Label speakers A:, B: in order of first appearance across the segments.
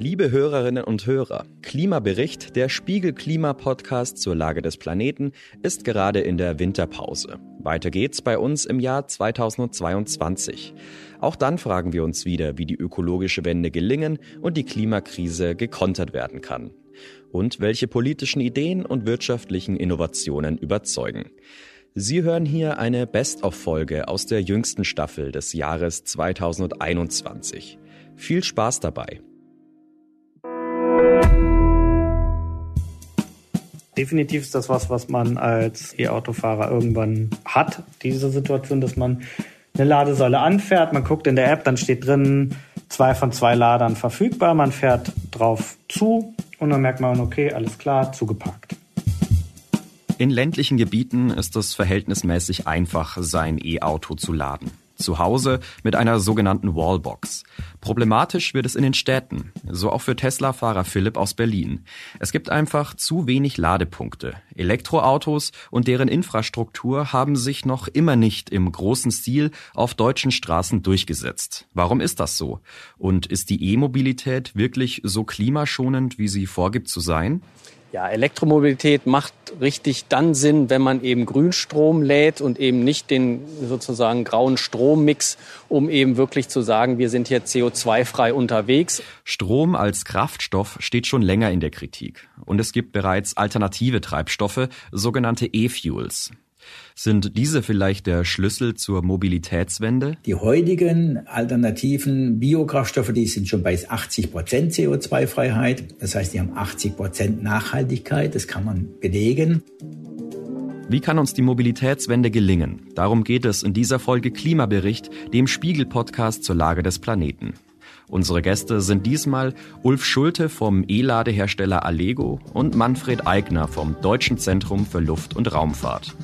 A: Liebe Hörerinnen und Hörer, Klimabericht, der Spiegel Klima Podcast zur Lage des Planeten, ist gerade in der Winterpause. Weiter geht's bei uns im Jahr 2022. Auch dann fragen wir uns wieder, wie die ökologische Wende gelingen und die Klimakrise gekontert werden kann. Und welche politischen Ideen und wirtschaftlichen Innovationen überzeugen. Sie hören hier eine Best-of-Folge aus der jüngsten Staffel des Jahres 2021. Viel Spaß dabei!
B: Definitiv ist das was, was man als E-Autofahrer irgendwann hat. Diese Situation, dass man eine Ladesäule anfährt, man guckt in der App, dann steht drin, zwei von zwei Ladern verfügbar, man fährt drauf zu und dann merkt man, okay, alles klar, zugeparkt.
A: In ländlichen Gebieten ist es verhältnismäßig einfach, sein E-Auto zu laden zu Hause mit einer sogenannten Wallbox. Problematisch wird es in den Städten, so auch für Tesla-Fahrer Philipp aus Berlin. Es gibt einfach zu wenig Ladepunkte. Elektroautos und deren Infrastruktur haben sich noch immer nicht im großen Stil auf deutschen Straßen durchgesetzt. Warum ist das so? Und ist die E-Mobilität wirklich so klimaschonend, wie sie vorgibt zu sein?
C: Ja, Elektromobilität macht richtig dann Sinn, wenn man eben Grünstrom lädt und eben nicht den sozusagen grauen Strommix, um eben wirklich zu sagen, wir sind hier CO2-frei unterwegs.
A: Strom als Kraftstoff steht schon länger in der Kritik. Und es gibt bereits alternative Treibstoffe, sogenannte E-Fuels. Sind diese vielleicht der Schlüssel zur Mobilitätswende?
D: Die heutigen alternativen Biokraftstoffe, die sind schon bei 80 Prozent CO2-Freiheit. Das heißt, die haben 80 Prozent Nachhaltigkeit. Das kann man belegen.
A: Wie kann uns die Mobilitätswende gelingen? Darum geht es in dieser Folge Klimabericht, dem Spiegel-Podcast zur Lage des Planeten. Unsere Gäste sind diesmal Ulf Schulte vom E-Ladehersteller Allego und Manfred Eigner vom Deutschen Zentrum für Luft- und Raumfahrt.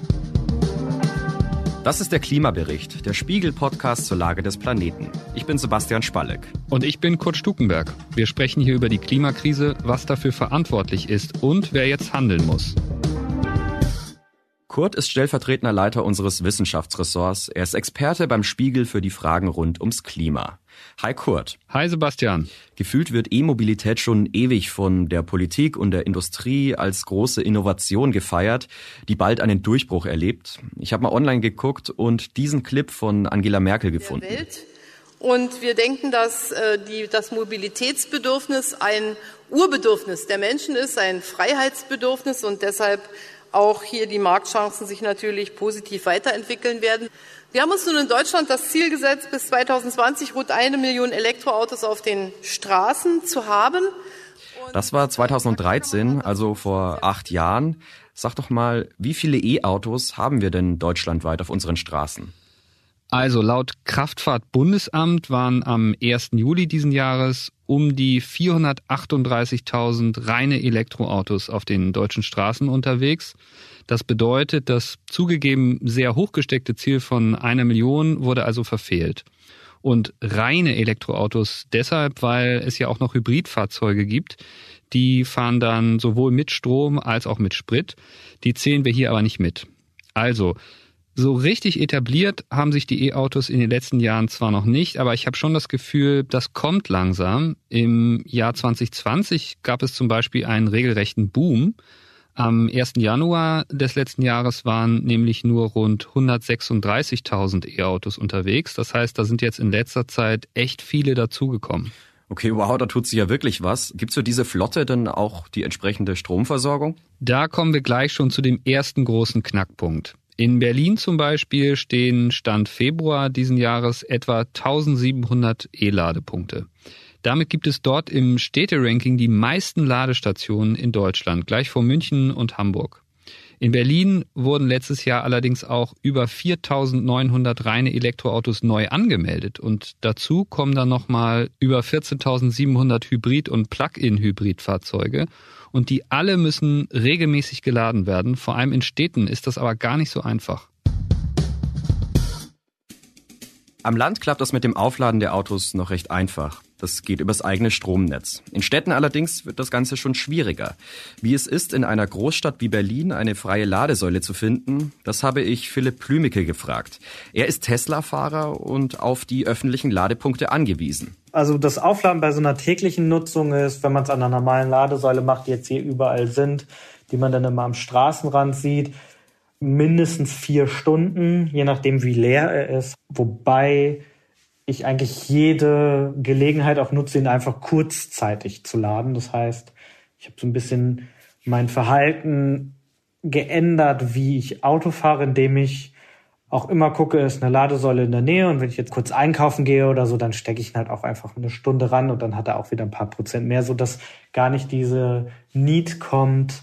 A: Das ist der Klimabericht, der Spiegel-Podcast zur Lage des Planeten. Ich bin Sebastian Spalleck.
E: Und ich bin Kurt Stukenberg. Wir sprechen hier über die Klimakrise, was dafür verantwortlich ist und wer jetzt handeln muss.
A: Kurt ist stellvertretender Leiter unseres Wissenschaftsressorts. Er ist Experte beim Spiegel für die Fragen rund ums Klima. Hi Kurt.
E: Hi Sebastian.
A: Gefühlt wird E-Mobilität schon ewig von der Politik und der Industrie als große Innovation gefeiert, die bald einen Durchbruch erlebt. Ich habe mal online geguckt und diesen Clip von Angela Merkel gefunden.
F: Und wir denken, dass äh, die, das Mobilitätsbedürfnis ein Urbedürfnis der Menschen ist, ein Freiheitsbedürfnis und deshalb auch hier die Marktchancen sich natürlich positiv weiterentwickeln werden. Wir haben uns nun in Deutschland das Ziel gesetzt, bis 2020 rund eine Million Elektroautos auf den Straßen zu haben.
A: Das war 2013, also vor acht Jahren. Sag doch mal, wie viele E-Autos haben wir denn deutschlandweit auf unseren Straßen?
E: Also laut Kraftfahrtbundesamt waren am 1. Juli diesen Jahres um die 438.000 reine Elektroautos auf den deutschen Straßen unterwegs. Das bedeutet, das zugegeben sehr hochgesteckte Ziel von einer Million wurde also verfehlt. Und reine Elektroautos deshalb, weil es ja auch noch Hybridfahrzeuge gibt. Die fahren dann sowohl mit Strom als auch mit Sprit. Die zählen wir hier aber nicht mit. Also, so richtig etabliert haben sich die E-Autos in den letzten Jahren zwar noch nicht, aber ich habe schon das Gefühl, das kommt langsam. Im Jahr 2020 gab es zum Beispiel einen regelrechten Boom. Am 1. Januar des letzten Jahres waren nämlich nur rund 136.000 E-Autos unterwegs. Das heißt, da sind jetzt in letzter Zeit echt viele dazugekommen.
A: Okay, wow, da tut sich ja wirklich was. Gibt's für diese Flotte denn auch die entsprechende Stromversorgung?
E: Da kommen wir gleich schon zu dem ersten großen Knackpunkt. In Berlin zum Beispiel stehen Stand Februar diesen Jahres etwa 1700 E-Ladepunkte. Damit gibt es dort im Städteranking die meisten Ladestationen in Deutschland, gleich vor München und Hamburg. In Berlin wurden letztes Jahr allerdings auch über 4900 reine Elektroautos neu angemeldet und dazu kommen dann nochmal über 14.700 Hybrid- und Plug-in-Hybridfahrzeuge und die alle müssen regelmäßig geladen werden. Vor allem in Städten ist das aber gar nicht so einfach.
A: Am Land klappt das mit dem Aufladen der Autos noch recht einfach. Das geht übers eigene Stromnetz. In Städten allerdings wird das Ganze schon schwieriger. Wie es ist, in einer Großstadt wie Berlin eine freie Ladesäule zu finden, das habe ich Philipp Plümicke gefragt. Er ist Tesla-Fahrer und auf die öffentlichen Ladepunkte angewiesen.
B: Also das Aufladen bei so einer täglichen Nutzung ist, wenn man es an einer normalen Ladesäule macht, die jetzt hier überall sind, die man dann immer am Straßenrand sieht, mindestens vier Stunden, je nachdem wie leer er ist. Wobei ich eigentlich jede Gelegenheit auch nutze, ihn einfach kurzzeitig zu laden. Das heißt, ich habe so ein bisschen mein Verhalten geändert, wie ich Auto fahre, indem ich auch immer gucke, ist eine Ladesäule in der Nähe und wenn ich jetzt kurz einkaufen gehe oder so, dann stecke ich ihn halt auch einfach eine Stunde ran und dann hat er auch wieder ein paar Prozent mehr, so dass gar nicht diese Need kommt,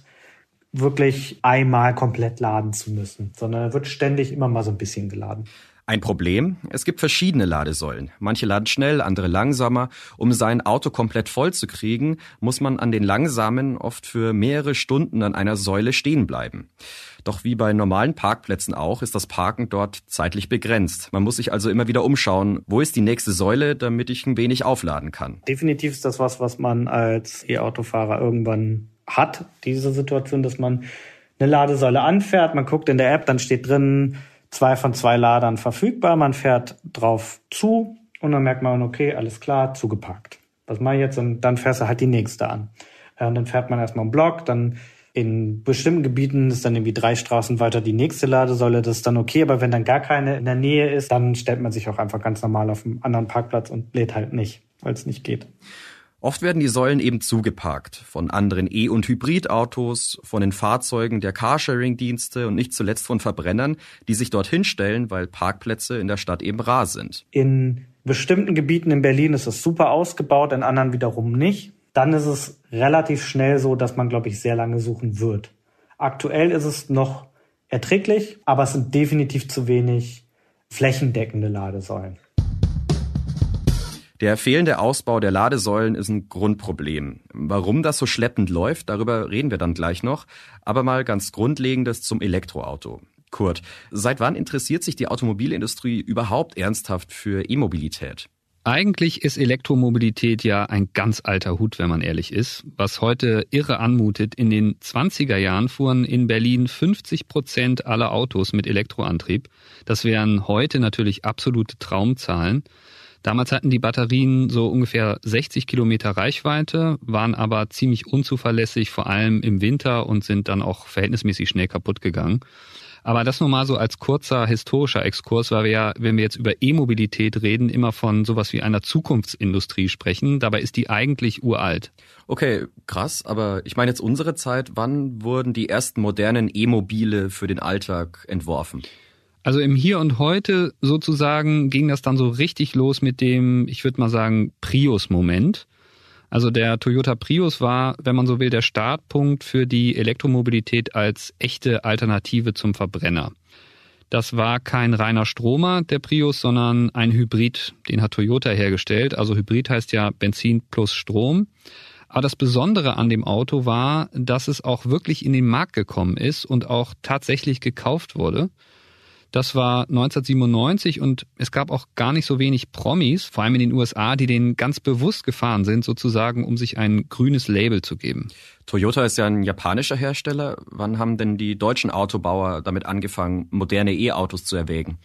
B: wirklich einmal komplett laden zu müssen, sondern er wird ständig immer mal so ein bisschen geladen.
A: Ein Problem? Es gibt verschiedene Ladesäulen. Manche laden schnell, andere langsamer. Um sein Auto komplett voll zu kriegen, muss man an den langsamen oft für mehrere Stunden an einer Säule stehen bleiben. Doch wie bei normalen Parkplätzen auch, ist das Parken dort zeitlich begrenzt. Man muss sich also immer wieder umschauen, wo ist die nächste Säule, damit ich ein wenig aufladen kann.
B: Definitiv ist das was, was man als E-Autofahrer irgendwann hat, diese Situation, dass man eine Ladesäule anfährt, man guckt in der App, dann steht drin, zwei von zwei Ladern verfügbar, man fährt drauf zu und dann merkt man, okay, alles klar, zugeparkt. Was mache ich jetzt? Und dann fährst du halt die nächste an. Und dann fährt man erstmal einen Block, dann in bestimmten Gebieten ist dann irgendwie drei Straßen weiter die nächste Ladesäule, das ist dann okay, aber wenn dann gar keine in der Nähe ist, dann stellt man sich auch einfach ganz normal auf einem anderen Parkplatz und lädt halt nicht, weil es nicht geht.
A: Oft werden die Säulen eben zugeparkt von anderen E- und Hybridautos, von den Fahrzeugen der Carsharing-Dienste und nicht zuletzt von Verbrennern, die sich dorthin stellen, weil Parkplätze in der Stadt eben rar sind.
B: In bestimmten Gebieten in Berlin ist es super ausgebaut, in anderen wiederum nicht. Dann ist es relativ schnell so, dass man, glaube ich, sehr lange suchen wird. Aktuell ist es noch erträglich, aber es sind definitiv zu wenig flächendeckende Ladesäulen.
A: Der fehlende Ausbau der Ladesäulen ist ein Grundproblem. Warum das so schleppend läuft, darüber reden wir dann gleich noch. Aber mal ganz Grundlegendes zum Elektroauto. Kurt, seit wann interessiert sich die Automobilindustrie überhaupt ernsthaft für E-Mobilität?
E: Eigentlich ist Elektromobilität ja ein ganz alter Hut, wenn man ehrlich ist. Was heute irre anmutet, in den 20er Jahren fuhren in Berlin 50 Prozent aller Autos mit Elektroantrieb. Das wären heute natürlich absolute Traumzahlen. Damals hatten die Batterien so ungefähr 60 Kilometer Reichweite, waren aber ziemlich unzuverlässig, vor allem im Winter und sind dann auch verhältnismäßig schnell kaputt gegangen. Aber das nur mal so als kurzer historischer Exkurs, weil wir ja, wenn wir jetzt über E-Mobilität reden, immer von sowas wie einer Zukunftsindustrie sprechen. Dabei ist die eigentlich uralt.
A: Okay, krass. Aber ich meine jetzt unsere Zeit. Wann wurden die ersten modernen E-Mobile für den Alltag entworfen?
E: Also im Hier und Heute sozusagen ging das dann so richtig los mit dem, ich würde mal sagen, Prius-Moment. Also der Toyota Prius war, wenn man so will, der Startpunkt für die Elektromobilität als echte Alternative zum Verbrenner. Das war kein reiner Stromer, der Prius, sondern ein Hybrid, den hat Toyota hergestellt. Also Hybrid heißt ja Benzin plus Strom. Aber das Besondere an dem Auto war, dass es auch wirklich in den Markt gekommen ist und auch tatsächlich gekauft wurde. Das war 1997 und es gab auch gar nicht so wenig Promis, vor allem in den USA, die den ganz bewusst gefahren sind, sozusagen, um sich ein grünes Label zu geben.
A: Toyota ist ja ein japanischer Hersteller. Wann haben denn die deutschen Autobauer damit angefangen, moderne E-Autos zu erwägen?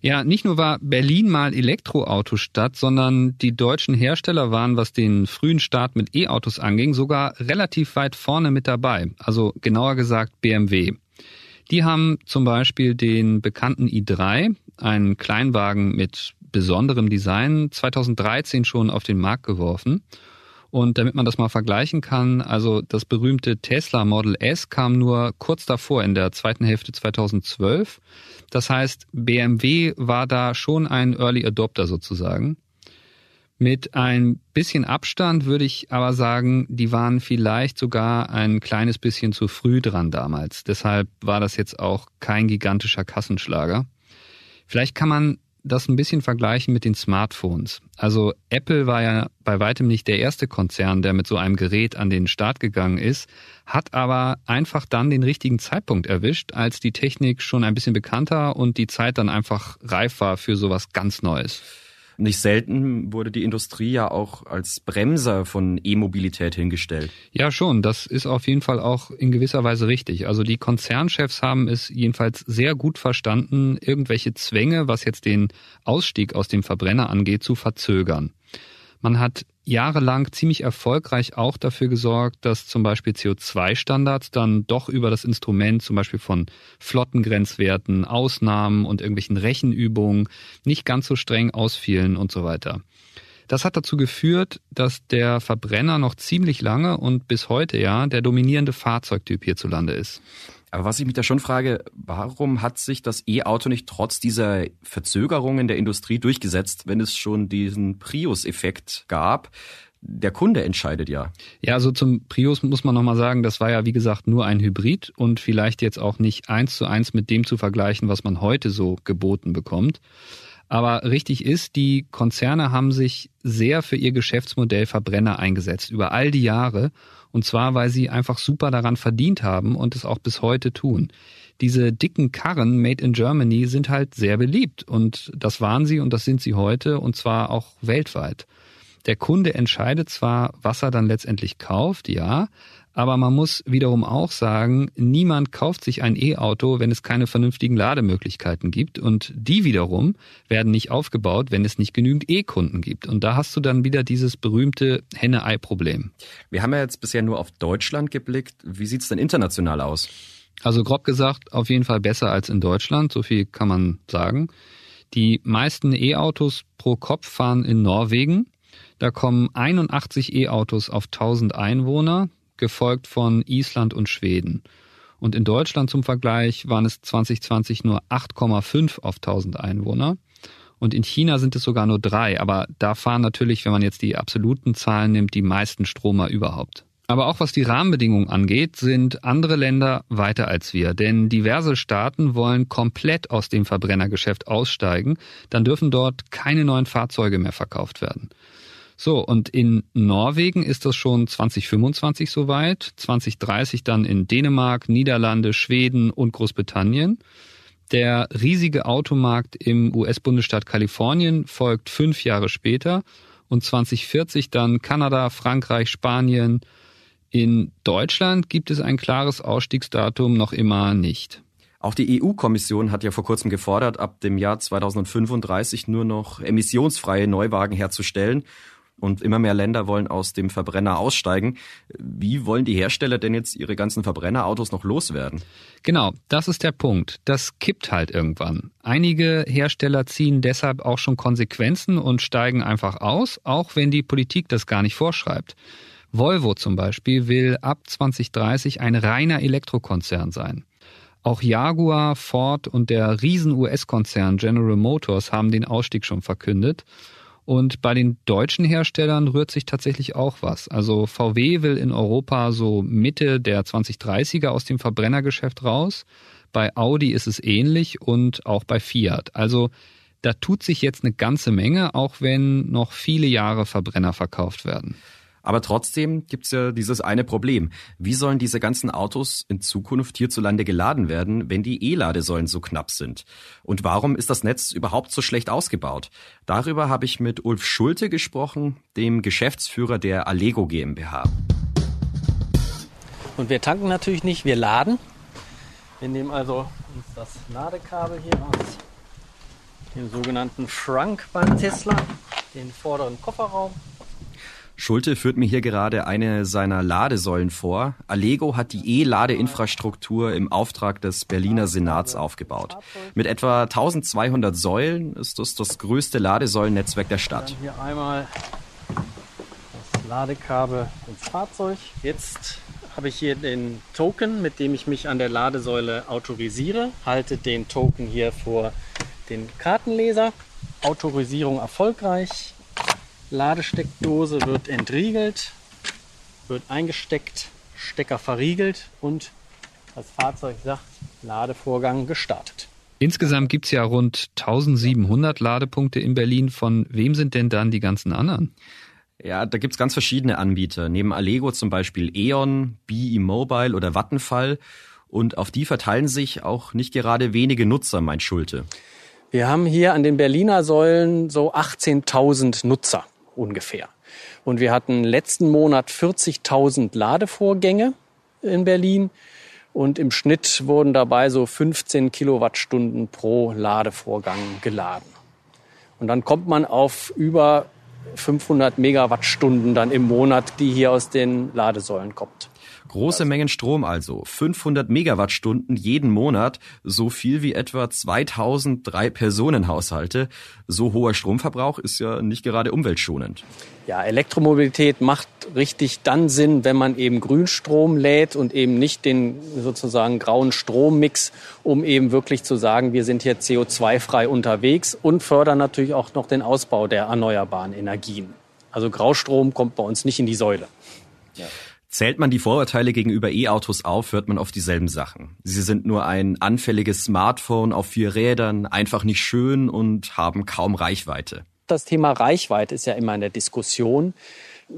E: Ja, nicht nur war Berlin mal Elektroautostadt, sondern die deutschen Hersteller waren, was den frühen Start mit E-Autos anging, sogar relativ weit vorne mit dabei. Also genauer gesagt BMW. Die haben zum Beispiel den bekannten i3, einen Kleinwagen mit besonderem Design, 2013 schon auf den Markt geworfen. Und damit man das mal vergleichen kann, also das berühmte Tesla Model S kam nur kurz davor in der zweiten Hälfte 2012. Das heißt, BMW war da schon ein Early Adopter sozusagen. Mit ein bisschen Abstand würde ich aber sagen, die waren vielleicht sogar ein kleines bisschen zu früh dran damals. Deshalb war das jetzt auch kein gigantischer Kassenschlager. Vielleicht kann man das ein bisschen vergleichen mit den Smartphones. Also Apple war ja bei weitem nicht der erste Konzern, der mit so einem Gerät an den Start gegangen ist, hat aber einfach dann den richtigen Zeitpunkt erwischt, als die Technik schon ein bisschen bekannter und die Zeit dann einfach reif war für sowas ganz Neues.
A: Nicht selten wurde die Industrie ja auch als Bremser von E-Mobilität hingestellt.
E: Ja, schon. Das ist auf jeden Fall auch in gewisser Weise richtig. Also die Konzernchefs haben es jedenfalls sehr gut verstanden, irgendwelche Zwänge, was jetzt den Ausstieg aus dem Verbrenner angeht, zu verzögern. Man hat jahrelang ziemlich erfolgreich auch dafür gesorgt, dass zum Beispiel CO2-Standards dann doch über das Instrument zum Beispiel von Flottengrenzwerten, Ausnahmen und irgendwelchen Rechenübungen nicht ganz so streng ausfielen und so weiter. Das hat dazu geführt, dass der Verbrenner noch ziemlich lange und bis heute ja der dominierende Fahrzeugtyp hierzulande ist.
A: Aber was ich mich da schon frage, warum hat sich das E-Auto nicht trotz dieser Verzögerungen der Industrie durchgesetzt, wenn es schon diesen Prius-Effekt gab? Der Kunde entscheidet ja.
E: Ja, also zum Prius muss man nochmal sagen, das war ja wie gesagt nur ein Hybrid und vielleicht jetzt auch nicht eins zu eins mit dem zu vergleichen, was man heute so geboten bekommt. Aber richtig ist, die Konzerne haben sich sehr für ihr Geschäftsmodell Verbrenner eingesetzt, über all die Jahre. Und zwar, weil sie einfach super daran verdient haben und es auch bis heute tun. Diese dicken Karren made in Germany sind halt sehr beliebt und das waren sie und das sind sie heute und zwar auch weltweit. Der Kunde entscheidet zwar, was er dann letztendlich kauft, ja, aber man muss wiederum auch sagen, niemand kauft sich ein E-Auto, wenn es keine vernünftigen Lademöglichkeiten gibt. Und die wiederum werden nicht aufgebaut, wenn es nicht genügend E-Kunden gibt. Und da hast du dann wieder dieses berühmte Henne-Ei-Problem.
A: Wir haben ja jetzt bisher nur auf Deutschland geblickt. Wie sieht's denn international aus?
E: Also grob gesagt, auf jeden Fall besser als in Deutschland. So viel kann man sagen. Die meisten E-Autos pro Kopf fahren in Norwegen. Da kommen 81 E-Autos auf 1000 Einwohner gefolgt von Island und Schweden. Und in Deutschland zum Vergleich waren es 2020 nur 8,5 auf 1000 Einwohner. Und in China sind es sogar nur drei. Aber da fahren natürlich, wenn man jetzt die absoluten Zahlen nimmt, die meisten Stromer überhaupt. Aber auch was die Rahmenbedingungen angeht, sind andere Länder weiter als wir. Denn diverse Staaten wollen komplett aus dem Verbrennergeschäft aussteigen. Dann dürfen dort keine neuen Fahrzeuge mehr verkauft werden. So, und in Norwegen ist das schon 2025 soweit, 2030 dann in Dänemark, Niederlande, Schweden und Großbritannien. Der riesige Automarkt im US-Bundesstaat Kalifornien folgt fünf Jahre später und 2040 dann Kanada, Frankreich, Spanien. In Deutschland gibt es ein klares Ausstiegsdatum noch immer nicht.
A: Auch die EU-Kommission hat ja vor kurzem gefordert, ab dem Jahr 2035 nur noch emissionsfreie Neuwagen herzustellen und immer mehr Länder wollen aus dem Verbrenner aussteigen. Wie wollen die Hersteller denn jetzt ihre ganzen Verbrennerautos noch loswerden?
E: Genau, das ist der Punkt. Das kippt halt irgendwann. Einige Hersteller ziehen deshalb auch schon Konsequenzen und steigen einfach aus, auch wenn die Politik das gar nicht vorschreibt. Volvo zum Beispiel will ab 2030 ein reiner Elektrokonzern sein. Auch Jaguar, Ford und der riesen US-Konzern General Motors haben den Ausstieg schon verkündet. Und bei den deutschen Herstellern rührt sich tatsächlich auch was. Also VW will in Europa so Mitte der 2030er aus dem Verbrennergeschäft raus. Bei Audi ist es ähnlich und auch bei Fiat. Also da tut sich jetzt eine ganze Menge, auch wenn noch viele Jahre Verbrenner verkauft werden.
A: Aber trotzdem gibt's ja dieses eine Problem. Wie sollen diese ganzen Autos in Zukunft hierzulande geladen werden, wenn die E-Ladesäulen so knapp sind? Und warum ist das Netz überhaupt so schlecht ausgebaut? Darüber habe ich mit Ulf Schulte gesprochen, dem Geschäftsführer der Allego GmbH.
C: Und wir tanken natürlich nicht, wir laden. Wir nehmen also uns das Ladekabel hier aus dem sogenannten Shrunk beim Tesla, den vorderen Kofferraum
A: Schulte führt mir hier gerade eine seiner Ladesäulen vor. Allego hat die E-Ladeinfrastruktur im Auftrag des Berliner Senats aufgebaut. Mit etwa 1200 Säulen ist das das größte Ladesäulennetzwerk der Stadt.
C: Dann hier einmal das Ladekabel ins Fahrzeug. Jetzt habe ich hier den Token, mit dem ich mich an der Ladesäule autorisiere. Halte den Token hier vor den Kartenleser. Autorisierung erfolgreich. Ladesteckdose wird entriegelt, wird eingesteckt, Stecker verriegelt und das Fahrzeug sagt, Ladevorgang gestartet.
E: Insgesamt gibt es ja rund 1700 Ladepunkte in Berlin. Von wem sind denn dann die ganzen anderen?
A: Ja, da gibt's ganz verschiedene Anbieter. Neben Allego zum Beispiel E.ON, BE Mobile oder Vattenfall. Und auf die verteilen sich auch nicht gerade wenige Nutzer, mein Schulte.
C: Wir haben hier an den Berliner Säulen so 18.000 Nutzer ungefähr. Und wir hatten letzten Monat 40.000 Ladevorgänge in Berlin. Und im Schnitt wurden dabei so 15 Kilowattstunden pro Ladevorgang geladen. Und dann kommt man auf über 500 Megawattstunden dann im Monat, die hier aus den Ladesäulen kommt.
A: Große Mengen Strom also, 500 Megawattstunden jeden Monat, so viel wie etwa 2003 Personenhaushalte. So hoher Stromverbrauch ist ja nicht gerade umweltschonend.
C: Ja, Elektromobilität macht richtig dann Sinn, wenn man eben Grünstrom lädt und eben nicht den sozusagen grauen Strommix, um eben wirklich zu sagen, wir sind hier CO2-frei unterwegs und fördern natürlich auch noch den Ausbau der erneuerbaren Energien. Also Graustrom kommt bei uns nicht in die Säule.
A: Ja. Zählt man die Vorurteile gegenüber E-Autos auf, hört man auf dieselben Sachen. Sie sind nur ein anfälliges Smartphone auf vier Rädern, einfach nicht schön und haben kaum Reichweite.
C: Das Thema Reichweite ist ja immer in der Diskussion.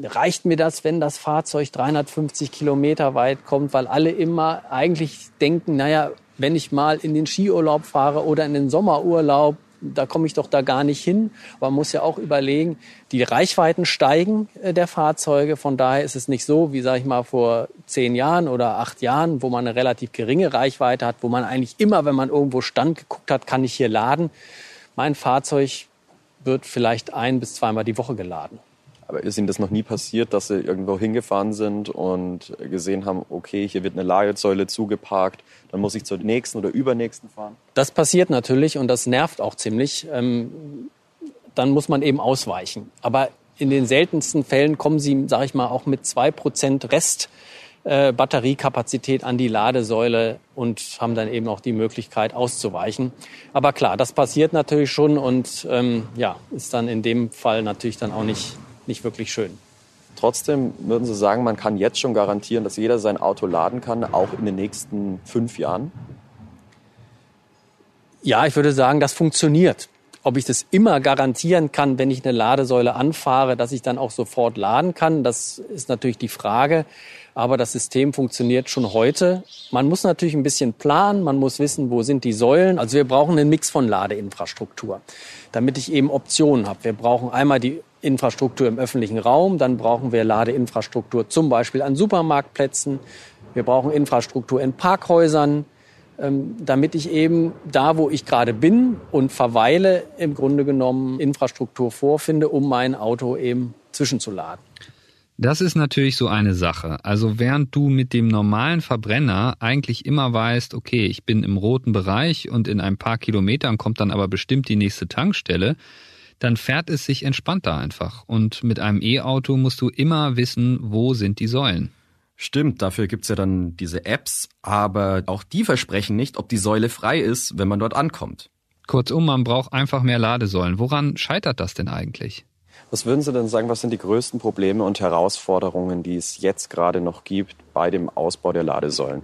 C: Reicht mir das, wenn das Fahrzeug 350 Kilometer weit kommt, weil alle immer eigentlich denken, naja, wenn ich mal in den Skiurlaub fahre oder in den Sommerurlaub, da komme ich doch da gar nicht hin. Man muss ja auch überlegen, die Reichweiten steigen äh, der Fahrzeuge. Von daher ist es nicht so, wie sage ich mal vor zehn Jahren oder acht Jahren, wo man eine relativ geringe Reichweite hat, wo man eigentlich immer, wenn man irgendwo stand, geguckt hat, kann ich hier laden. Mein Fahrzeug wird vielleicht ein bis zweimal die Woche geladen.
A: Aber ist Ihnen das noch nie passiert, dass Sie irgendwo hingefahren sind und gesehen haben, okay, hier wird eine Ladesäule zugeparkt, dann muss ich zur nächsten oder übernächsten fahren?
C: Das passiert natürlich und das nervt auch ziemlich. Ähm, dann muss man eben ausweichen. Aber in den seltensten Fällen kommen Sie, sage ich mal, auch mit zwei Prozent Rest äh, Batteriekapazität an die Ladesäule und haben dann eben auch die Möglichkeit auszuweichen. Aber klar, das passiert natürlich schon und ähm, ja, ist dann in dem Fall natürlich dann auch nicht nicht wirklich schön.
A: Trotzdem würden Sie sagen, man kann jetzt schon garantieren, dass jeder sein Auto laden kann, auch in den nächsten fünf Jahren?
C: Ja, ich würde sagen, das funktioniert. Ob ich das immer garantieren kann, wenn ich eine Ladesäule anfahre, dass ich dann auch sofort laden kann, das ist natürlich die Frage. Aber das System funktioniert schon heute. Man muss natürlich ein bisschen planen, man muss wissen, wo sind die Säulen. Also wir brauchen einen Mix von Ladeinfrastruktur, damit ich eben Optionen habe. Wir brauchen einmal die Infrastruktur im öffentlichen Raum, dann brauchen wir Ladeinfrastruktur zum Beispiel an Supermarktplätzen, wir brauchen Infrastruktur in Parkhäusern, ähm, damit ich eben da, wo ich gerade bin und verweile, im Grunde genommen Infrastruktur vorfinde, um mein Auto eben zwischenzuladen.
E: Das ist natürlich so eine Sache. Also während du mit dem normalen Verbrenner eigentlich immer weißt, okay, ich bin im roten Bereich und in ein paar Kilometern kommt dann aber bestimmt die nächste Tankstelle, dann fährt es sich entspannter einfach. Und mit einem E-Auto musst du immer wissen, wo sind die Säulen.
A: Stimmt, dafür gibt's ja dann diese Apps, aber auch die versprechen nicht, ob die Säule frei ist, wenn man dort ankommt.
E: Kurzum, man braucht einfach mehr Ladesäulen. Woran scheitert das denn eigentlich?
A: Was würden Sie denn sagen, was sind die größten Probleme und Herausforderungen, die es jetzt gerade noch gibt bei dem Ausbau der Ladesäulen?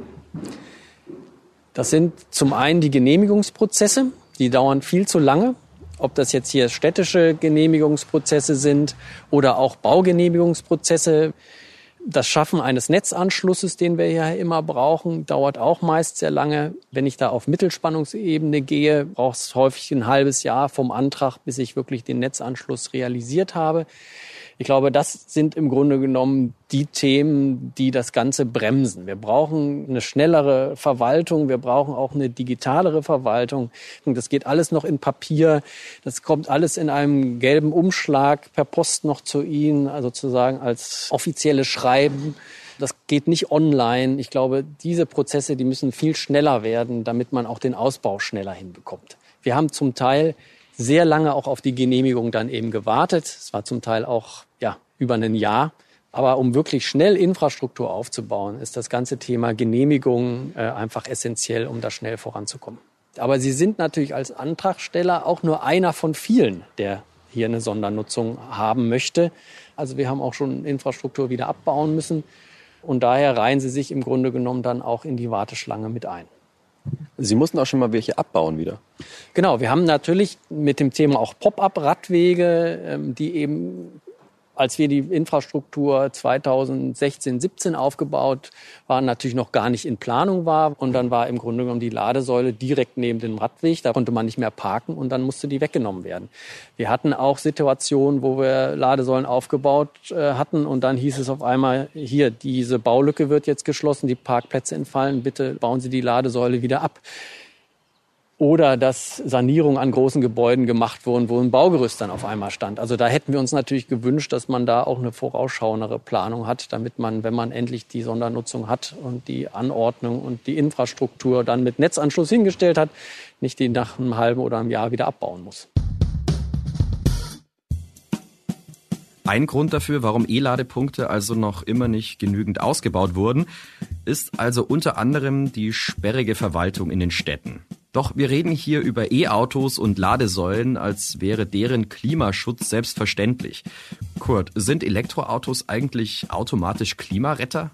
C: Das sind zum einen die Genehmigungsprozesse, die dauern viel zu lange ob das jetzt hier städtische Genehmigungsprozesse sind oder auch Baugenehmigungsprozesse. Das Schaffen eines Netzanschlusses, den wir ja immer brauchen, dauert auch meist sehr lange. Wenn ich da auf Mittelspannungsebene gehe, braucht es häufig ein halbes Jahr vom Antrag, bis ich wirklich den Netzanschluss realisiert habe. Ich glaube, das sind im Grunde genommen die Themen, die das Ganze bremsen. Wir brauchen eine schnellere Verwaltung, wir brauchen auch eine digitalere Verwaltung. Das geht alles noch in Papier, das kommt alles in einem gelben Umschlag per Post noch zu Ihnen, also sozusagen als offizielles Schreiben. Das geht nicht online. Ich glaube, diese Prozesse, die müssen viel schneller werden, damit man auch den Ausbau schneller hinbekommt. Wir haben zum Teil sehr lange auch auf die Genehmigung dann eben gewartet. Es war zum Teil auch über ein Jahr. Aber um wirklich schnell Infrastruktur aufzubauen, ist das ganze Thema Genehmigung äh, einfach essentiell, um da schnell voranzukommen. Aber Sie sind natürlich als Antragsteller auch nur einer von vielen, der hier eine Sondernutzung haben möchte. Also wir haben auch schon Infrastruktur wieder abbauen müssen. Und daher reihen Sie sich im Grunde genommen dann auch in die Warteschlange mit ein.
A: Sie mussten auch schon mal welche abbauen wieder.
C: Genau, wir haben natürlich mit dem Thema auch Pop-up-Radwege, ähm, die eben als wir die Infrastruktur 2016, 17 aufgebaut waren, natürlich noch gar nicht in Planung war. Und dann war im Grunde genommen die Ladesäule direkt neben dem Radweg. Da konnte man nicht mehr parken und dann musste die weggenommen werden. Wir hatten auch Situationen, wo wir Ladesäulen aufgebaut äh, hatten und dann hieß es auf einmal, hier, diese Baulücke wird jetzt geschlossen, die Parkplätze entfallen, bitte bauen Sie die Ladesäule wieder ab oder dass Sanierungen an großen Gebäuden gemacht wurden, wo ein Baugerüst dann auf einmal stand. Also da hätten wir uns natürlich gewünscht, dass man da auch eine vorausschauendere Planung hat, damit man, wenn man endlich die Sondernutzung hat und die Anordnung und die Infrastruktur dann mit Netzanschluss hingestellt hat, nicht die nach einem halben oder einem Jahr wieder abbauen muss.
A: Ein Grund dafür, warum E-Ladepunkte also noch immer nicht genügend ausgebaut wurden, ist also unter anderem die sperrige Verwaltung in den Städten. Doch wir reden hier über E-Autos und Ladesäulen, als wäre deren Klimaschutz selbstverständlich. Kurt, sind Elektroautos eigentlich automatisch Klimaretter?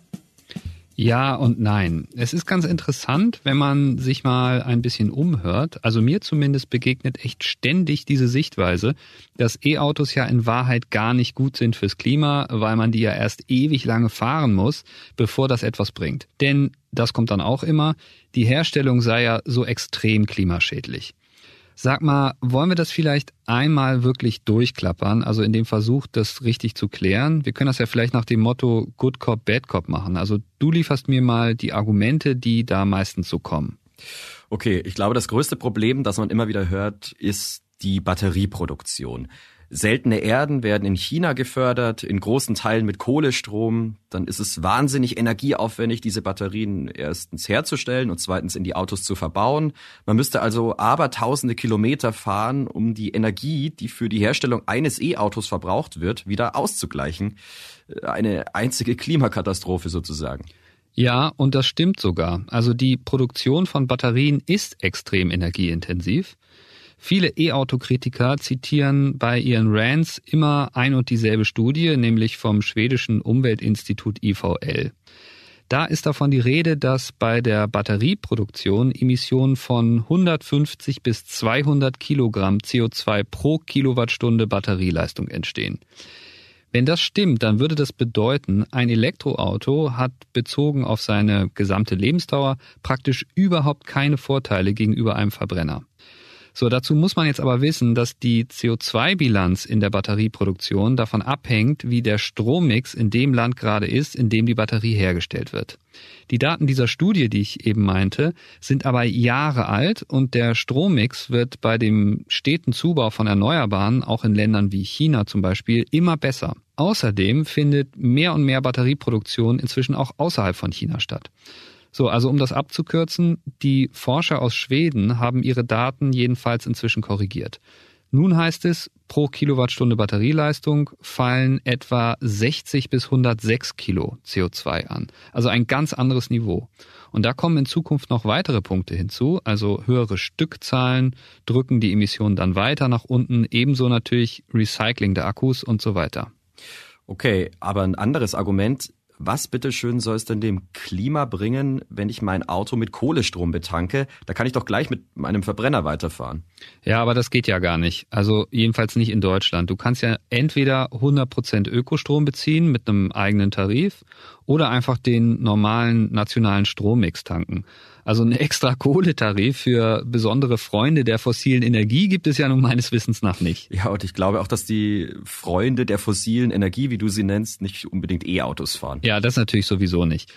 E: Ja und nein. Es ist ganz interessant, wenn man sich mal ein bisschen umhört. Also mir zumindest begegnet echt ständig diese Sichtweise, dass E-Autos ja in Wahrheit gar nicht gut sind fürs Klima, weil man die ja erst ewig lange fahren muss, bevor das etwas bringt. Denn, das kommt dann auch immer, die Herstellung sei ja so extrem klimaschädlich. Sag mal, wollen wir das vielleicht einmal wirklich durchklappern, also in dem Versuch, das richtig zu klären? Wir können das ja vielleicht nach dem Motto Good Cop, Bad Cop machen. Also du lieferst mir mal die Argumente, die da meistens so kommen.
A: Okay, ich glaube, das größte Problem, das man immer wieder hört, ist die Batterieproduktion. Seltene Erden werden in China gefördert, in großen Teilen mit Kohlestrom. Dann ist es wahnsinnig energieaufwendig, diese Batterien erstens herzustellen und zweitens in die Autos zu verbauen. Man müsste also aber tausende Kilometer fahren, um die Energie, die für die Herstellung eines E-Autos verbraucht wird, wieder auszugleichen. Eine einzige Klimakatastrophe sozusagen.
E: Ja, und das stimmt sogar. Also die Produktion von Batterien ist extrem energieintensiv. Viele E-Auto-Kritiker zitieren bei ihren Rants immer ein und dieselbe Studie, nämlich vom schwedischen Umweltinstitut IVL. Da ist davon die Rede, dass bei der Batterieproduktion Emissionen von 150 bis 200 Kilogramm CO2 pro Kilowattstunde Batterieleistung entstehen. Wenn das stimmt, dann würde das bedeuten, ein Elektroauto hat bezogen auf seine gesamte Lebensdauer praktisch überhaupt keine Vorteile gegenüber einem Verbrenner. So, dazu muss man jetzt aber wissen, dass die CO2-Bilanz in der Batterieproduktion davon abhängt, wie der Strommix in dem Land gerade ist, in dem die Batterie hergestellt wird. Die Daten dieser Studie, die ich eben meinte, sind aber Jahre alt und der Strommix wird bei dem steten Zubau von Erneuerbaren, auch in Ländern wie China zum Beispiel, immer besser. Außerdem findet mehr und mehr Batterieproduktion inzwischen auch außerhalb von China statt. So, also um das abzukürzen, die Forscher aus Schweden haben ihre Daten jedenfalls inzwischen korrigiert. Nun heißt es, pro Kilowattstunde Batterieleistung fallen etwa 60 bis 106 Kilo CO2 an. Also ein ganz anderes Niveau. Und da kommen in Zukunft noch weitere Punkte hinzu, also höhere Stückzahlen drücken die Emissionen dann weiter nach unten, ebenso natürlich Recycling der Akkus und so weiter.
A: Okay, aber ein anderes Argument was bitteschön soll es denn dem Klima bringen, wenn ich mein Auto mit Kohlestrom betanke? Da kann ich doch gleich mit meinem Verbrenner weiterfahren.
E: Ja, aber das geht ja gar nicht. Also jedenfalls nicht in Deutschland. Du kannst ja entweder 100% Ökostrom beziehen mit einem eigenen Tarif oder einfach den normalen nationalen Strommix tanken. Also ein extra Kohletarif für besondere Freunde der fossilen Energie gibt es ja nun meines Wissens nach nicht.
A: Ja, und ich glaube auch, dass die Freunde der fossilen Energie, wie du sie nennst, nicht unbedingt E-Autos fahren.
E: Ja, das natürlich sowieso nicht.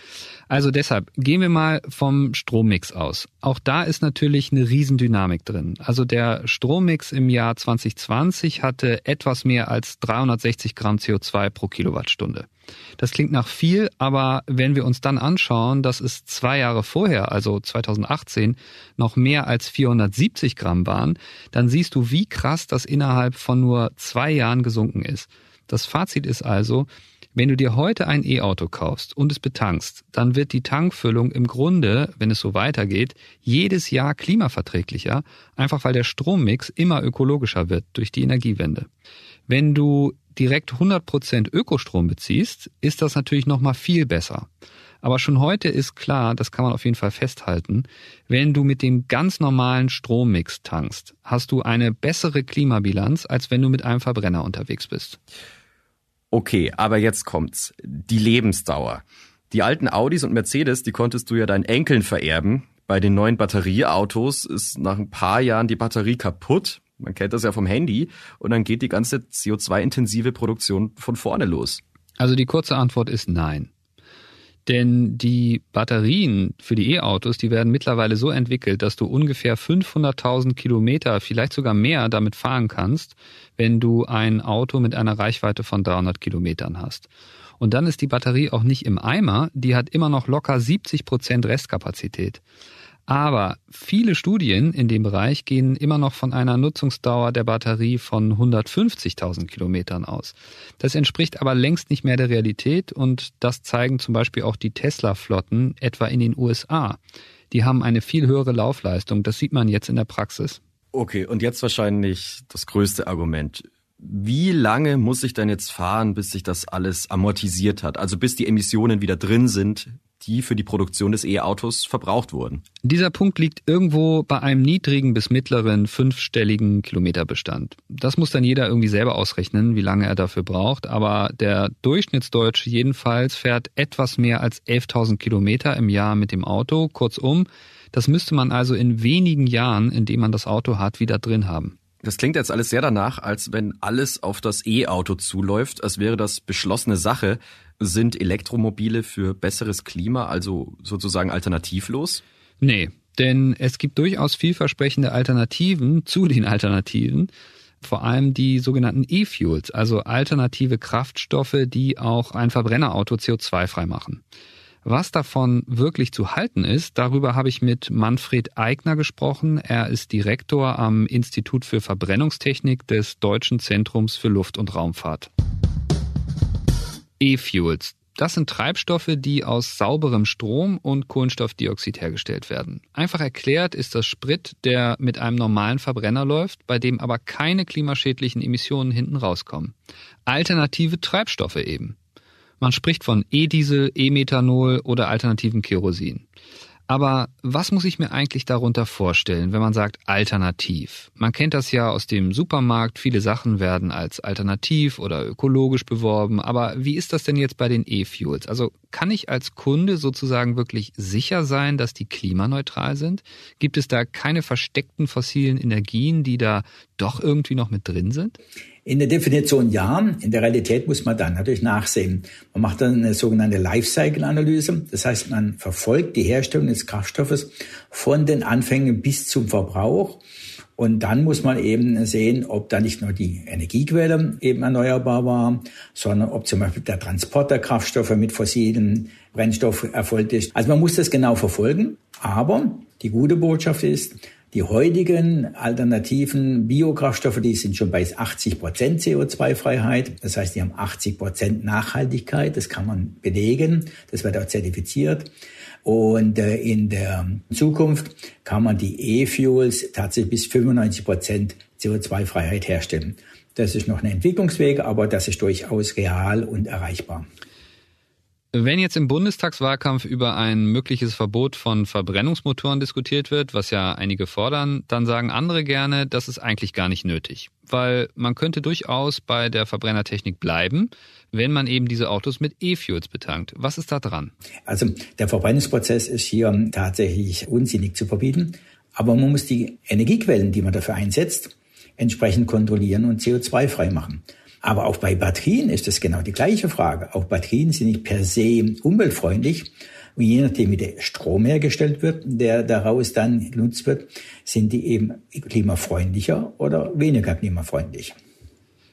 E: Also deshalb gehen wir mal vom Strommix aus. Auch da ist natürlich eine Riesendynamik drin. Also der Strommix im Jahr 2020 hatte etwas mehr als 360 Gramm CO2 pro Kilowattstunde. Das klingt nach viel, aber wenn wir uns dann anschauen, dass es zwei Jahre vorher, also 2018, noch mehr als 470 Gramm waren, dann siehst du, wie krass das innerhalb von nur zwei Jahren gesunken ist. Das Fazit ist also, wenn du dir heute ein E-Auto kaufst und es betankst, dann wird die Tankfüllung im Grunde, wenn es so weitergeht, jedes Jahr klimaverträglicher, einfach weil der Strommix immer ökologischer wird durch die Energiewende. Wenn du direkt 100% Ökostrom beziehst, ist das natürlich nochmal viel besser. Aber schon heute ist klar, das kann man auf jeden Fall festhalten, wenn du mit dem ganz normalen Strommix tankst, hast du eine bessere Klimabilanz, als wenn du mit einem Verbrenner unterwegs bist.
A: Okay, aber jetzt kommt's. Die Lebensdauer. Die alten Audis und Mercedes, die konntest du ja deinen Enkeln vererben. Bei den neuen Batterieautos ist nach ein paar Jahren die Batterie kaputt. Man kennt das ja vom Handy. Und dann geht die ganze CO2-intensive Produktion von vorne los.
E: Also die kurze Antwort ist nein. Denn die Batterien für die E-Autos, die werden mittlerweile so entwickelt, dass du ungefähr 500.000 Kilometer, vielleicht sogar mehr damit fahren kannst, wenn du ein Auto mit einer Reichweite von 300 Kilometern hast. Und dann ist die Batterie auch nicht im Eimer, die hat immer noch locker 70 Prozent Restkapazität. Aber viele Studien in dem Bereich gehen immer noch von einer Nutzungsdauer der Batterie von 150.000 Kilometern aus. Das entspricht aber längst nicht mehr der Realität und das zeigen zum Beispiel auch die Tesla-Flotten etwa in den USA. Die haben eine viel höhere Laufleistung. Das sieht man jetzt in der Praxis.
A: Okay, und jetzt wahrscheinlich das größte Argument. Wie lange muss ich denn jetzt fahren, bis sich das alles amortisiert hat? Also bis die Emissionen wieder drin sind, die für die Produktion des E-Autos verbraucht wurden.
E: Dieser Punkt liegt irgendwo bei einem niedrigen bis mittleren fünfstelligen Kilometerbestand. Das muss dann jeder irgendwie selber ausrechnen, wie lange er dafür braucht. Aber der Durchschnittsdeutsche jedenfalls fährt etwas mehr als 11.000 Kilometer im Jahr mit dem Auto. Kurzum, das müsste man also in wenigen Jahren, in denen man das Auto hat, wieder drin haben.
A: Das klingt jetzt alles sehr danach, als wenn alles auf das E-Auto zuläuft, als wäre das beschlossene Sache. Sind Elektromobile für besseres Klima also sozusagen alternativlos?
E: Nee, denn es gibt durchaus vielversprechende Alternativen zu den Alternativen. Vor allem die sogenannten E-Fuels, also alternative Kraftstoffe, die auch ein Verbrennerauto CO2-frei machen. Was davon wirklich zu halten ist, darüber habe ich mit Manfred Eigner gesprochen. Er ist Direktor am Institut für Verbrennungstechnik des Deutschen Zentrums für Luft- und Raumfahrt. E-Fuels. Das sind Treibstoffe, die aus sauberem Strom und Kohlenstoffdioxid hergestellt werden. Einfach erklärt ist das Sprit, der mit einem normalen Verbrenner läuft, bei dem aber keine klimaschädlichen Emissionen hinten rauskommen. Alternative Treibstoffe eben. Man spricht von E-Diesel, E-Methanol oder alternativen Kerosin. Aber was muss ich mir eigentlich darunter vorstellen, wenn man sagt alternativ? Man kennt das ja aus dem Supermarkt, viele Sachen werden als alternativ oder ökologisch beworben, aber wie ist das denn jetzt bei den E-Fuels? Also kann ich als Kunde sozusagen wirklich sicher sein, dass die klimaneutral sind? Gibt es da keine versteckten fossilen Energien, die da doch irgendwie noch mit drin sind?
D: In der Definition ja, in der Realität muss man dann natürlich nachsehen. Man macht dann eine sogenannte Lifecycle-Analyse. Das heißt, man verfolgt die Herstellung des Kraftstoffes von den Anfängen bis zum Verbrauch. Und dann muss man eben sehen, ob da nicht nur die Energiequelle eben erneuerbar war, sondern ob zum Beispiel der Transport der Kraftstoffe mit fossilen Brennstoff erfolgt ist. Also man muss das genau verfolgen. Aber die gute Botschaft ist, die heutigen alternativen Biokraftstoffe, die sind schon bei 80 Prozent CO2-Freiheit. Das heißt, die haben 80 Prozent Nachhaltigkeit. Das kann man belegen. Das wird auch zertifiziert. Und äh, in der Zukunft kann man die E-Fuels tatsächlich bis 95 Prozent CO2-Freiheit herstellen. Das ist noch ein Entwicklungsweg, aber das ist durchaus real und erreichbar.
E: Wenn jetzt im Bundestagswahlkampf über ein mögliches Verbot von Verbrennungsmotoren diskutiert wird, was ja einige fordern, dann sagen andere gerne, das ist eigentlich gar nicht nötig. Weil man könnte durchaus bei der Verbrennertechnik bleiben, wenn man eben diese Autos mit E-Fuels betankt. Was ist da dran?
D: Also der Verbrennungsprozess ist hier tatsächlich unsinnig zu verbieten. Aber man muss die Energiequellen, die man dafür einsetzt, entsprechend kontrollieren und CO2-frei machen. Aber auch bei Batterien ist es genau die gleiche Frage. Auch Batterien sind nicht per se umweltfreundlich. Und je nachdem, wie der Strom hergestellt wird, der daraus dann genutzt wird, sind die eben klimafreundlicher oder weniger klimafreundlich.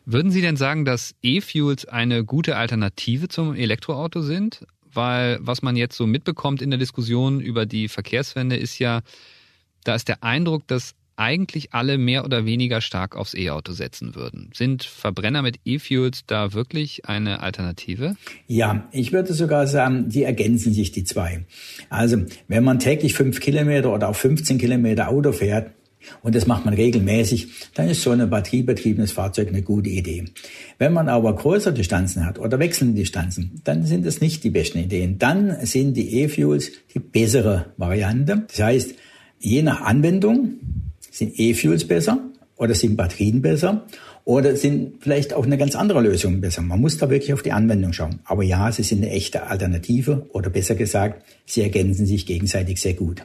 E: Würden Sie denn sagen, dass E-Fuels eine gute Alternative zum Elektroauto sind? Weil was man jetzt so mitbekommt in der Diskussion über die Verkehrswende ist ja, da ist der Eindruck, dass eigentlich alle mehr oder weniger stark aufs E-Auto setzen würden. Sind Verbrenner mit E-Fuels da wirklich eine Alternative?
D: Ja, ich würde sogar sagen, die ergänzen sich die zwei. Also, wenn man täglich fünf Kilometer oder auch 15 Kilometer Auto fährt, und das macht man regelmäßig, dann ist so ein batteriebetriebenes Fahrzeug eine gute Idee. Wenn man aber größere Distanzen hat oder wechselnde Distanzen, dann sind das nicht die besten Ideen. Dann sind die E-Fuels die bessere Variante. Das heißt, je nach Anwendung sind E-Fuels besser oder sind Batterien besser? Oder sind vielleicht auch eine ganz andere Lösung besser? Man muss da wirklich auf die Anwendung schauen. Aber ja, sie sind eine echte Alternative oder besser gesagt, sie ergänzen sich gegenseitig sehr gut.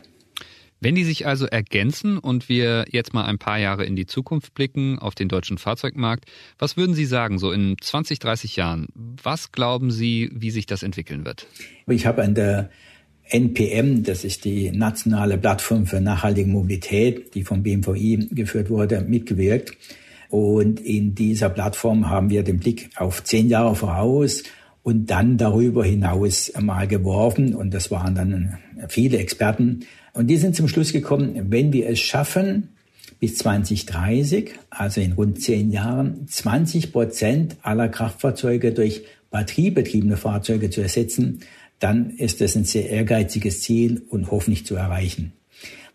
E: Wenn die sich also ergänzen und wir jetzt mal ein paar Jahre in die Zukunft blicken auf den deutschen Fahrzeugmarkt, was würden Sie sagen, so in 20, 30 Jahren? Was glauben Sie, wie sich das entwickeln wird?
D: Ich habe an der NPM, das ist die nationale Plattform für nachhaltige Mobilität, die vom BMVI geführt wurde, mitgewirkt. Und in dieser Plattform haben wir den Blick auf zehn Jahre voraus und dann darüber hinaus mal geworfen. Und das waren dann viele Experten. Und die sind zum Schluss gekommen, wenn wir es schaffen, bis 2030, also in rund zehn Jahren, 20 Prozent aller Kraftfahrzeuge durch batteriebetriebene Fahrzeuge zu ersetzen, dann ist das ein sehr ehrgeiziges Ziel und hoffentlich zu erreichen.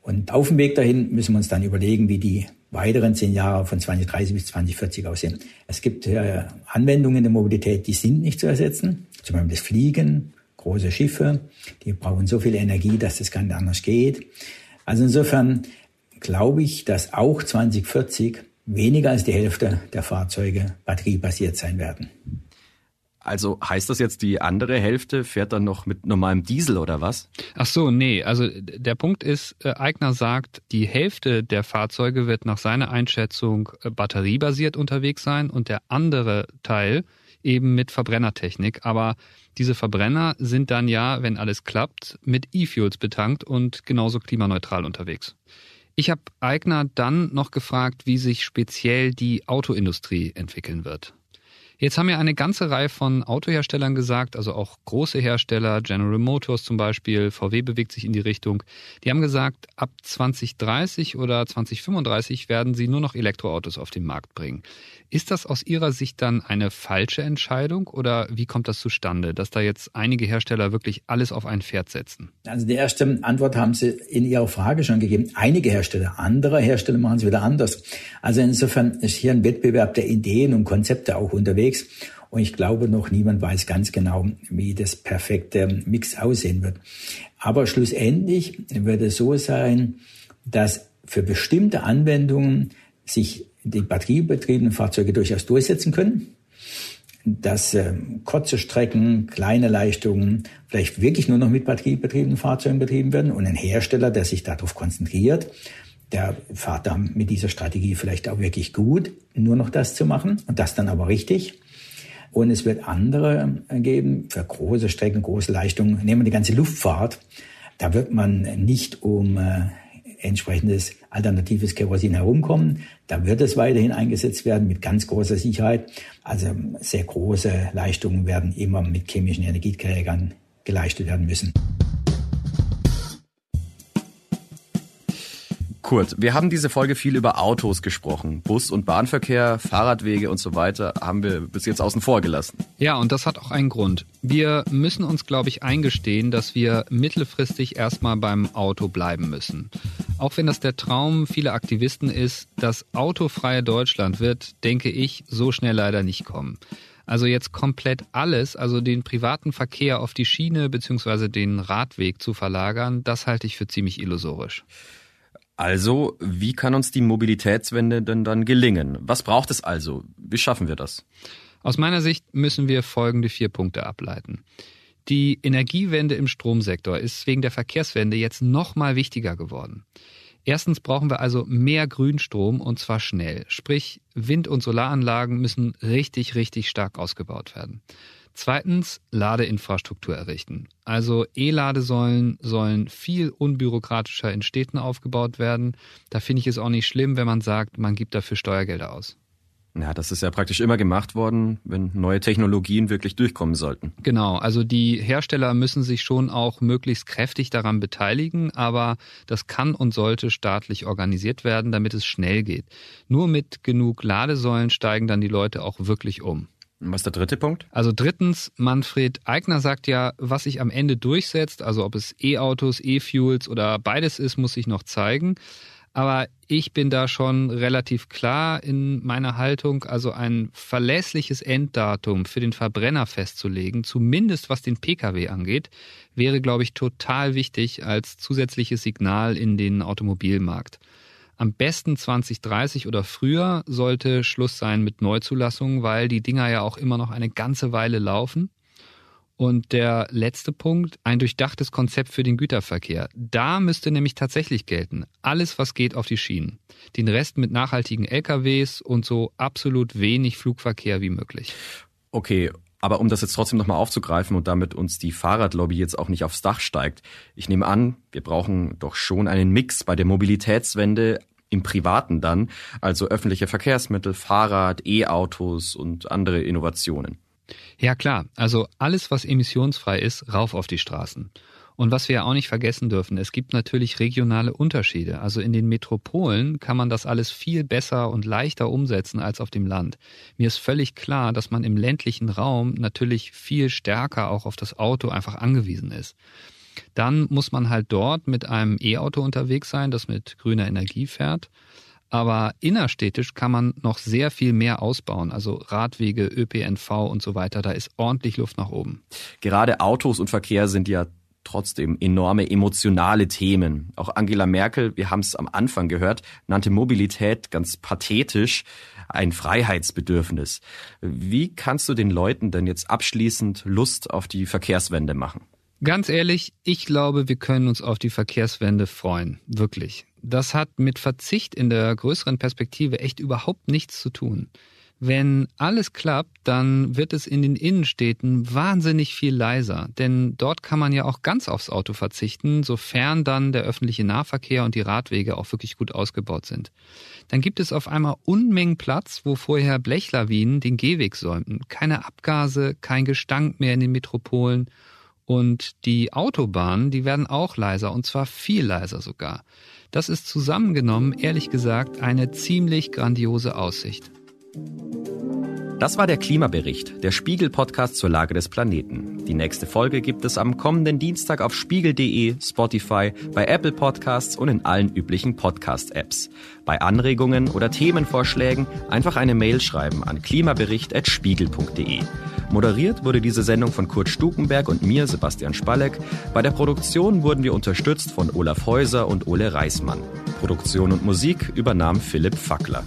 D: Und auf dem Weg dahin müssen wir uns dann überlegen, wie die weiteren zehn Jahre von 2030 bis 2040 aussehen. Es gibt äh, Anwendungen der Mobilität, die sind nicht zu ersetzen. Zum Beispiel das Fliegen, große Schiffe, die brauchen so viel Energie, dass das gar nicht anders geht. Also insofern glaube ich, dass auch 2040 weniger als die Hälfte der Fahrzeuge batteriebasiert sein werden.
A: Also heißt das jetzt, die andere Hälfte fährt dann noch mit normalem Diesel oder was?
E: Ach so, nee. Also der Punkt ist, äh, Eigner sagt, die Hälfte der Fahrzeuge wird nach seiner Einschätzung äh, batteriebasiert unterwegs sein und der andere Teil eben mit Verbrennertechnik. Aber diese Verbrenner sind dann ja, wenn alles klappt, mit E-Fuels betankt und genauso klimaneutral unterwegs. Ich habe Eigner dann noch gefragt, wie sich speziell die Autoindustrie entwickeln wird. Jetzt haben ja eine ganze Reihe von Autoherstellern gesagt, also auch große Hersteller, General Motors zum Beispiel, VW bewegt sich in die Richtung. Die haben gesagt, ab 2030 oder 2035 werden sie nur noch Elektroautos auf den Markt bringen. Ist das aus Ihrer Sicht dann eine falsche Entscheidung oder wie kommt das zustande, dass da jetzt einige Hersteller wirklich alles auf ein Pferd setzen?
D: Also die erste Antwort haben Sie in Ihrer Frage schon gegeben. Einige Hersteller, andere Hersteller machen es wieder anders. Also insofern ist hier ein Wettbewerb der Ideen und Konzepte auch unterwegs. Und ich glaube, noch niemand weiß ganz genau, wie das perfekte Mix aussehen wird. Aber schlussendlich wird es so sein, dass für bestimmte Anwendungen sich die batteriebetriebenen Fahrzeuge durchaus durchsetzen können, dass äh, kurze Strecken, kleine Leistungen vielleicht wirklich nur noch mit batteriebetriebenen Fahrzeugen betrieben werden und ein Hersteller, der sich darauf konzentriert, der dann mit dieser Strategie vielleicht auch wirklich gut, nur noch das zu machen und das dann aber richtig. Und es wird andere geben für große Strecken, große Leistungen. Nehmen wir die ganze Luftfahrt. Da wird man nicht um äh, entsprechendes alternatives Kerosin herumkommen. Da wird es weiterhin eingesetzt werden mit ganz großer Sicherheit. Also sehr große Leistungen werden immer mit chemischen Energieträgern geleistet werden müssen.
A: Kurt, wir haben diese Folge viel über Autos gesprochen. Bus- und Bahnverkehr, Fahrradwege und so weiter haben wir bis jetzt außen vor gelassen.
E: Ja, und das hat auch einen Grund. Wir müssen uns, glaube ich, eingestehen, dass wir mittelfristig erstmal beim Auto bleiben müssen. Auch wenn das der Traum vieler Aktivisten ist, das autofreie Deutschland wird, denke ich, so schnell leider nicht kommen. Also jetzt komplett alles, also den privaten Verkehr auf die Schiene bzw. den Radweg zu verlagern, das halte ich für ziemlich illusorisch.
A: Also, wie kann uns die Mobilitätswende denn dann gelingen? Was braucht es also? Wie schaffen wir das?
E: Aus meiner Sicht müssen wir folgende vier Punkte ableiten. Die Energiewende im Stromsektor ist wegen der Verkehrswende jetzt noch mal wichtiger geworden. Erstens brauchen wir also mehr Grünstrom und zwar schnell. Sprich, Wind- und Solaranlagen müssen richtig, richtig stark ausgebaut werden. Zweitens Ladeinfrastruktur errichten. Also E-Ladesäulen sollen viel unbürokratischer in Städten aufgebaut werden. Da finde ich es auch nicht schlimm, wenn man sagt, man gibt dafür Steuergelder aus.
A: Ja, das ist ja praktisch immer gemacht worden, wenn neue Technologien wirklich durchkommen sollten.
E: Genau, also die Hersteller müssen sich schon auch möglichst kräftig daran beteiligen, aber das kann und sollte staatlich organisiert werden, damit es schnell geht. Nur mit genug Ladesäulen steigen dann die Leute auch wirklich um.
A: Was ist der dritte Punkt?
E: Also drittens, Manfred Eigner sagt ja, was sich am Ende durchsetzt, also ob es E-Autos, E-Fuels oder beides ist, muss sich noch zeigen. Aber ich bin da schon relativ klar in meiner Haltung, also ein verlässliches Enddatum für den Verbrenner festzulegen, zumindest was den Pkw angeht, wäre, glaube ich, total wichtig als zusätzliches Signal in den Automobilmarkt. Am besten 2030 oder früher sollte Schluss sein mit Neuzulassungen, weil die Dinger ja auch immer noch eine ganze Weile laufen. Und der letzte Punkt, ein durchdachtes Konzept für den Güterverkehr. Da müsste nämlich tatsächlich gelten, alles, was geht auf die Schienen. Den Rest mit nachhaltigen LKWs und so absolut wenig Flugverkehr wie möglich.
A: Okay, aber um das jetzt trotzdem nochmal aufzugreifen und damit uns die Fahrradlobby jetzt auch nicht aufs Dach steigt, ich nehme an, wir brauchen doch schon einen Mix bei der Mobilitätswende im Privaten dann, also öffentliche Verkehrsmittel, Fahrrad, E-Autos und andere Innovationen.
E: Ja klar, also alles, was emissionsfrei ist, rauf auf die Straßen. Und was wir ja auch nicht vergessen dürfen, es gibt natürlich regionale Unterschiede. Also in den Metropolen kann man das alles viel besser und leichter umsetzen als auf dem Land. Mir ist völlig klar, dass man im ländlichen Raum natürlich viel stärker auch auf das Auto einfach angewiesen ist. Dann muss man halt dort mit einem E-Auto unterwegs sein, das mit grüner Energie fährt. Aber innerstädtisch kann man noch sehr viel mehr ausbauen. Also Radwege, ÖPNV und so weiter. Da ist ordentlich Luft nach oben.
A: Gerade Autos und Verkehr sind ja trotzdem enorme emotionale Themen. Auch Angela Merkel, wir haben es am Anfang gehört, nannte Mobilität ganz pathetisch ein Freiheitsbedürfnis. Wie kannst du den Leuten denn jetzt abschließend Lust auf die Verkehrswende machen?
E: Ganz ehrlich, ich glaube, wir können uns auf die Verkehrswende freuen. Wirklich. Das hat mit Verzicht in der größeren Perspektive echt überhaupt nichts zu tun. Wenn alles klappt, dann wird es in den Innenstädten wahnsinnig viel leiser, denn dort kann man ja auch ganz aufs Auto verzichten, sofern dann der öffentliche Nahverkehr und die Radwege auch wirklich gut ausgebaut sind. Dann gibt es auf einmal Unmengen Platz, wo vorher Blechlawinen den Gehweg säumten. Keine Abgase, kein Gestank mehr in den Metropolen und die Autobahnen, die werden auch leiser und zwar viel leiser sogar. Das ist zusammengenommen, ehrlich gesagt, eine ziemlich grandiose Aussicht.
A: Das war der Klimabericht, der Spiegel-Podcast zur Lage des Planeten. Die nächste Folge gibt es am kommenden Dienstag auf spiegel.de, Spotify, bei Apple Podcasts und in allen üblichen Podcast-Apps. Bei Anregungen oder Themenvorschlägen einfach eine Mail schreiben an klimabericht.spiegel.de. Moderiert wurde diese Sendung von Kurt Stukenberg und mir, Sebastian Spalleck. Bei der Produktion wurden wir unterstützt von Olaf Häuser und Ole Reismann. Produktion und Musik übernahm Philipp Fackler.